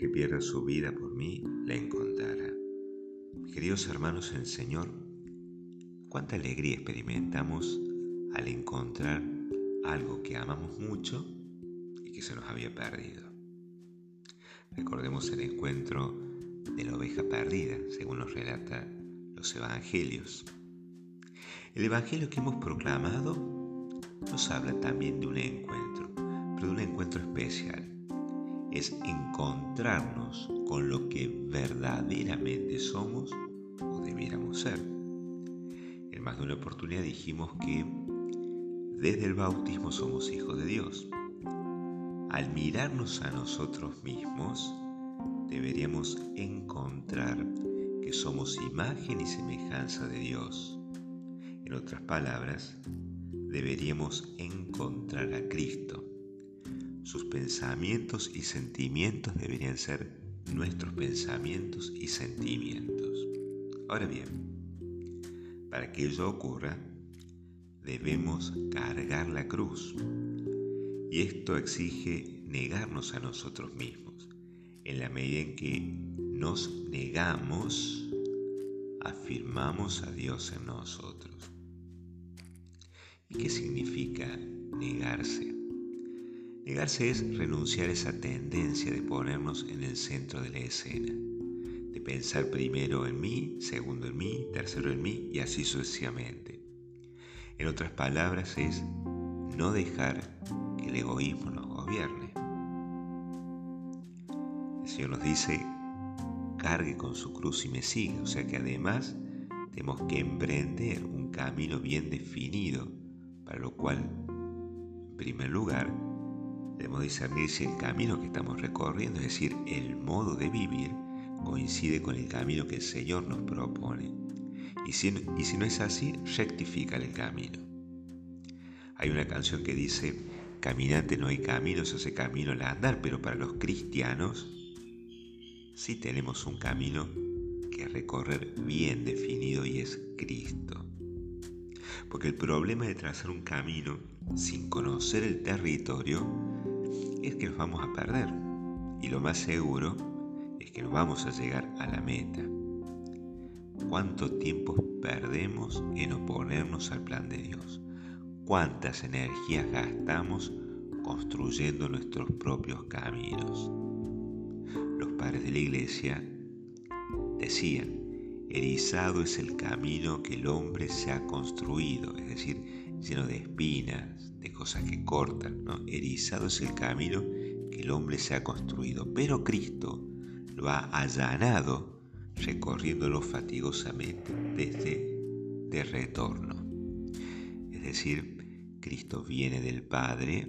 que pierda su vida por mí la encontrará. Queridos hermanos en el Señor, cuánta alegría experimentamos al encontrar algo que amamos mucho y que se nos había perdido. Recordemos el encuentro de la oveja perdida, según nos relata los evangelios. El evangelio que hemos proclamado nos habla también de un encuentro, pero de un encuentro especial. Es encontrarnos con lo que verdaderamente somos o debiéramos ser. En más de una oportunidad dijimos que desde el bautismo somos hijos de Dios. Al mirarnos a nosotros mismos, deberíamos encontrar que somos imagen y semejanza de Dios. En otras palabras, deberíamos encontrar a Cristo. Sus pensamientos y sentimientos deberían ser nuestros pensamientos y sentimientos. Ahora bien, para que ello ocurra, debemos cargar la cruz. Y esto exige negarnos a nosotros mismos. En la medida en que nos negamos, afirmamos a Dios en nosotros. ¿Y qué significa negarse? Negarse es renunciar a esa tendencia de ponernos en el centro de la escena, de pensar primero en mí, segundo en mí, tercero en mí y así sucesivamente. En otras palabras es no dejar que el egoísmo nos gobierne. El Señor nos dice, cargue con su cruz y me siga, o sea que además tenemos que emprender un camino bien definido, para lo cual, en primer lugar, debemos discernir si el camino que estamos recorriendo, es decir, el modo de vivir, coincide con el camino que el Señor nos propone. Y si, no es así, rectifica el camino. Hay una canción que dice, caminante no hay camino, se hace camino al andar, pero para los cristianos sí tenemos un camino que recorrer bien definido y es Cristo. Porque el problema de trazar un camino sin conocer el territorio es que nos vamos a perder. Y lo más seguro es que no vamos a llegar a la meta cuánto tiempo perdemos en oponernos al plan de Dios, cuántas energías gastamos construyendo nuestros propios caminos. Los padres de la iglesia decían, erizado es el camino que el hombre se ha construido, es decir, lleno de espinas, de cosas que cortan, ¿no? Erizado es el camino que el hombre se ha construido, pero Cristo lo ha allanado recorriéndolo fatigosamente desde de retorno. Es decir, Cristo viene del Padre,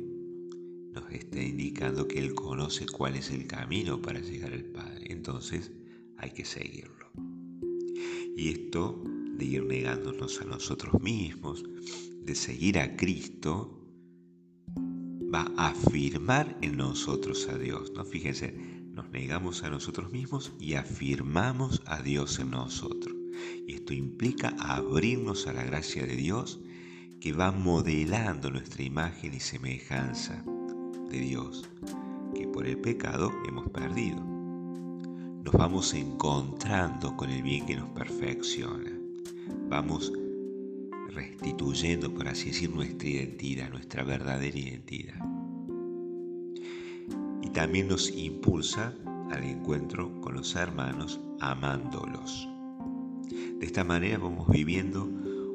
nos está indicando que Él conoce cuál es el camino para llegar al Padre. Entonces hay que seguirlo. Y esto de ir negándonos a nosotros mismos, de seguir a Cristo, va a afirmar en nosotros a Dios. ¿no? Fíjense, nos negamos a nosotros mismos y afirmamos a Dios en nosotros. Y esto implica abrirnos a la gracia de Dios que va modelando nuestra imagen y semejanza de Dios, que por el pecado hemos perdido. Nos vamos encontrando con el bien que nos perfecciona. Vamos restituyendo, por así decir, nuestra identidad, nuestra verdadera identidad también nos impulsa al encuentro con los hermanos amándolos. De esta manera vamos viviendo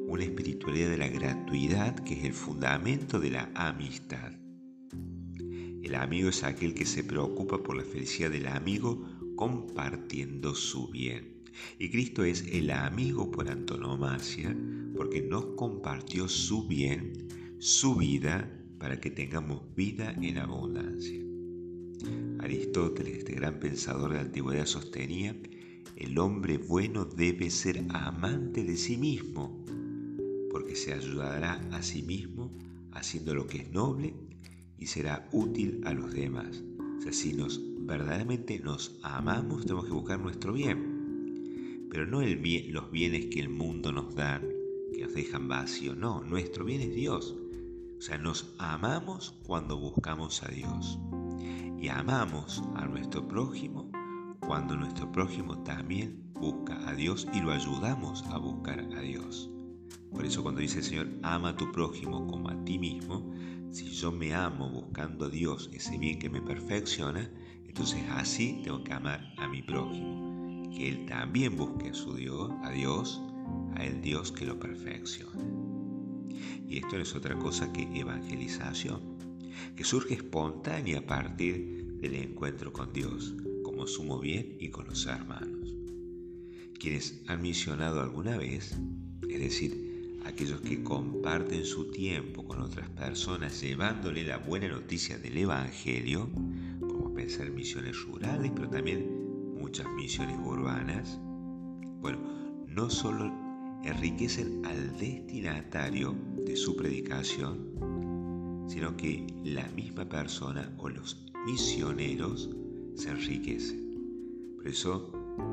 una espiritualidad de la gratuidad que es el fundamento de la amistad. El amigo es aquel que se preocupa por la felicidad del amigo compartiendo su bien. Y Cristo es el amigo por antonomasia porque nos compartió su bien, su vida, para que tengamos vida en abundancia. Aristóteles, este gran pensador de antigüedad, sostenía, el hombre bueno debe ser amante de sí mismo, porque se ayudará a sí mismo haciendo lo que es noble y será útil a los demás. O sea, si nos verdaderamente nos amamos, tenemos que buscar nuestro bien, pero no el bien, los bienes que el mundo nos da, que nos dejan vacío, no, nuestro bien es Dios. O sea, nos amamos cuando buscamos a Dios y amamos a nuestro prójimo cuando nuestro prójimo también busca a Dios y lo ayudamos a buscar a Dios. Por eso cuando dice el Señor, ama a tu prójimo como a ti mismo, si yo me amo buscando a Dios, ese bien que me perfecciona, entonces así tengo que amar a mi prójimo. Que Él también busque a su Dios, a Dios, a el Dios que lo perfecciona. Y esto no es otra cosa que evangelización, que surge espontánea a partir del encuentro con Dios, como sumo bien y con los hermanos. Quienes han misionado alguna vez, es decir, aquellos que comparten su tiempo con otras personas llevándole la buena noticia del Evangelio, podemos pensar en misiones rurales, pero también muchas misiones urbanas, bueno, no solo enriquecen al destinatario de su predicación, sino que la misma persona o los misioneros se enriquecen. Por eso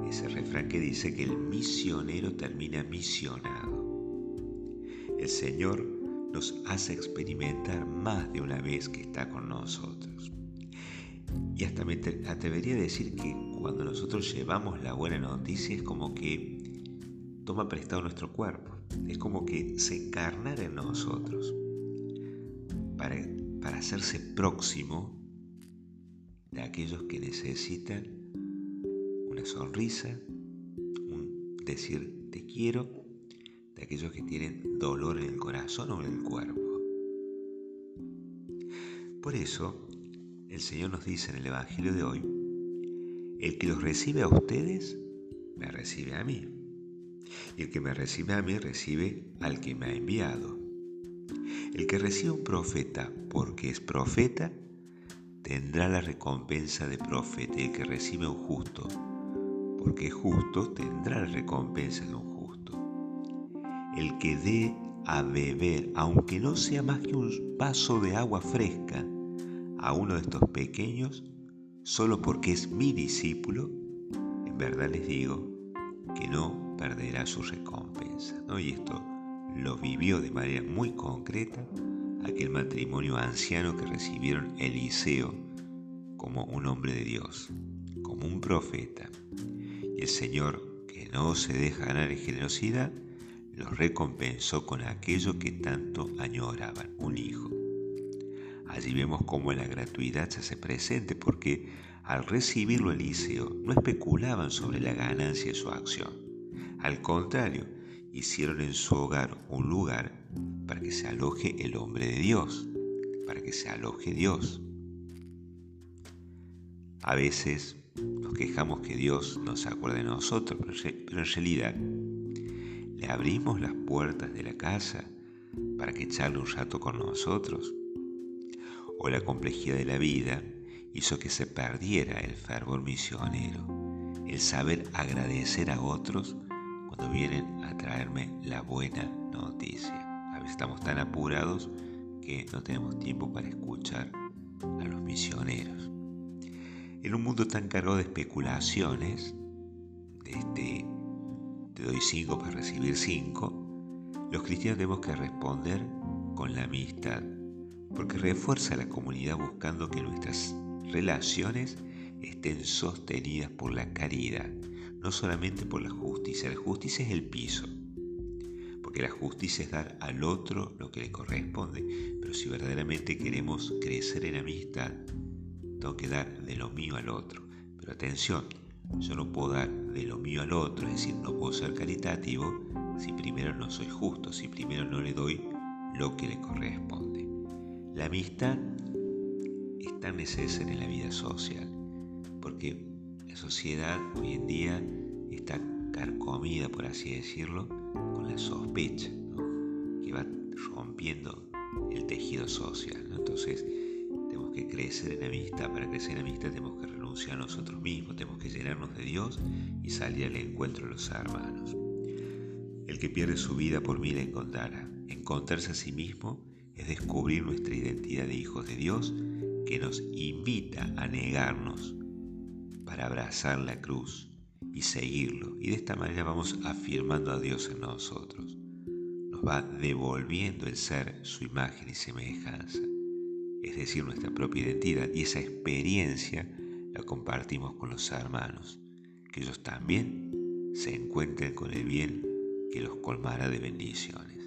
ese refrán que dice que el misionero termina misionado. El Señor nos hace experimentar más de una vez que está con nosotros. Y hasta me atrevería a decir que cuando nosotros llevamos la buena noticia es como que toma prestado nuestro cuerpo. Es como que se encarnara en nosotros para, para hacerse próximo de aquellos que necesitan una sonrisa, un decir te quiero, de aquellos que tienen dolor en el corazón o en el cuerpo. Por eso, el Señor nos dice en el Evangelio de hoy, el que los recibe a ustedes, me recibe a mí. Y el que me recibe a mí, recibe al que me ha enviado. El que recibe un profeta porque es profeta, tendrá la recompensa de profeta. Y el que recibe un justo porque justo tendrá la recompensa de un justo. El que dé a beber, aunque no sea más que un vaso de agua fresca, a uno de estos pequeños, solo porque es mi discípulo, en verdad les digo que no perderá su recompensa. Y esto lo vivió de manera muy concreta aquel matrimonio anciano que recibieron Eliseo como un hombre de Dios, como un profeta. Y el Señor, que no se deja ganar en generosidad, los recompensó con aquello que tanto añoraban, un hijo. Allí vemos cómo la gratuidad se hace presente porque al recibirlo Eliseo no especulaban sobre la ganancia de su acción. Al contrario, hicieron en su hogar un lugar para que se aloje el hombre de Dios, para que se aloje Dios. A veces nos quejamos que Dios no se acuerda de nosotros, pero en realidad le abrimos las puertas de la casa para que charle un rato con nosotros. O la complejidad de la vida hizo que se perdiera el fervor misionero, el saber agradecer a otros cuando vienen a traerme la buena noticia. A veces estamos tan apurados que no tenemos tiempo para escuchar a los misioneros. En un mundo tan cargado de especulaciones, de este te doy cinco para recibir cinco, los cristianos tenemos que responder con la amistad, porque refuerza la comunidad buscando que nuestras relaciones estén sostenidas por la caridad, no solamente por la justicia. La justicia es el piso, porque la justicia es dar al otro lo que le corresponde, pero si verdaderamente queremos crecer en amistad, tengo que dar de lo mío al otro. Pero atención, yo no puedo dar de lo mío al otro, es decir, no puedo ser caritativo si primero no soy justo, si primero no le doy lo que le corresponde. La amistad es tan necesaria en la vida social, porque la sociedad hoy en día está carcomida, por así decirlo, con la sospecha, que va rompiendo el tejido social. Entonces, que crecer en amistad. Para crecer en amistad tenemos que renunciar a nosotros mismos, tenemos que llenarnos de Dios y salir al encuentro de los hermanos. El que pierde su vida por mí la encontrará. Encontrarse a sí mismo es descubrir nuestra identidad de hijos de Dios que nos invita a negarnos para abrazar la cruz y seguirlo. Y de esta manera vamos afirmando a Dios en nosotros. Nos va devolviendo el ser su imagen y semejanza es decir, nuestra propia identidad, y esa experiencia la compartimos con los hermanos. que ellos también se encuentren con el bien que los colmará de bendiciones.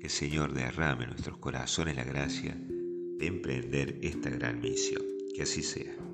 Que Señor derrame en nuestros corazones la gracia de emprender esta gran misión. Que así sea.